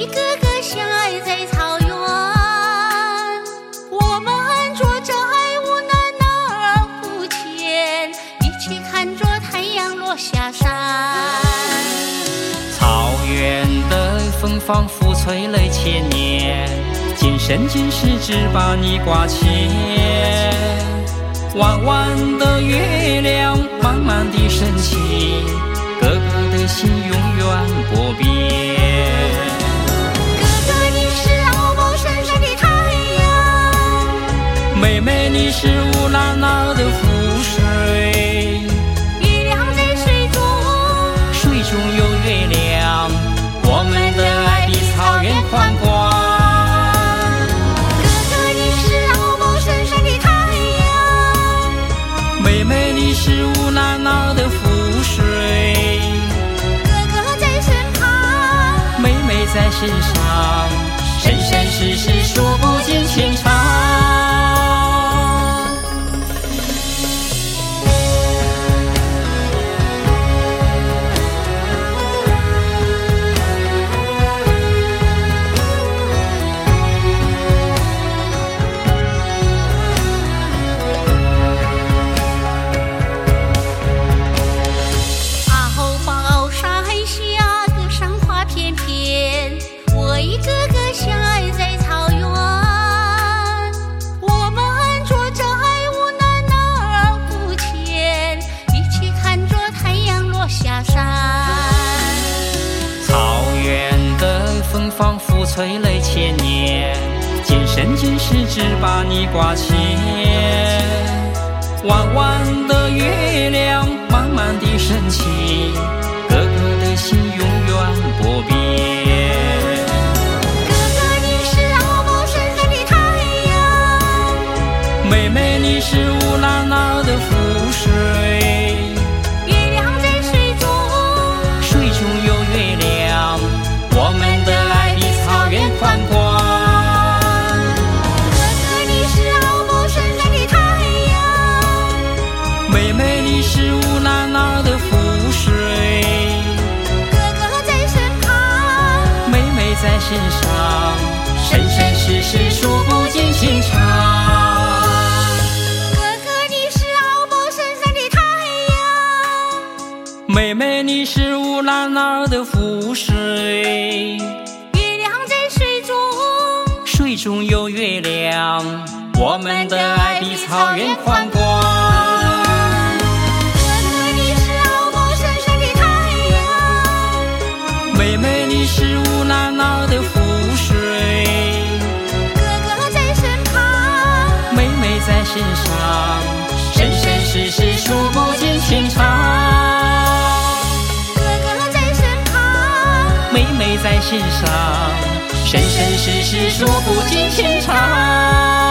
一个个相爱在草原，我们坐着这爱，无奈那而不见，一起看着太阳落下山，草原的风仿佛吹了千年，今生今世只把你挂牵，弯弯的月亮慢慢的升起，哥哥的心永远不变。妹妹，你是乌拉那的湖水，月亮在水中，水中有月亮，我们的爱比草原宽广。哥哥，你是敖包山上的太阳，妹妹，你是乌拉那的湖水，哥哥在身旁，妹妹在身上，生生世世数催泪千年，今生今世只把你挂牵。弯弯的月亮，慢慢的升起，你是乌拉那的湖水，哥哥在身旁。妹妹在身上，生生世世数不尽情长。哥哥，你是敖包山上的太阳，妹妹，你是乌拉那的湖水，月亮在水中，水中有月亮，我们的爱比草原宽广。妹妹，你是乌拉拉的湖水，哥哥在身旁。妹妹在心上，生生世世数不尽情长。哥哥在身旁，妹妹在心上，生生世世数不尽情长。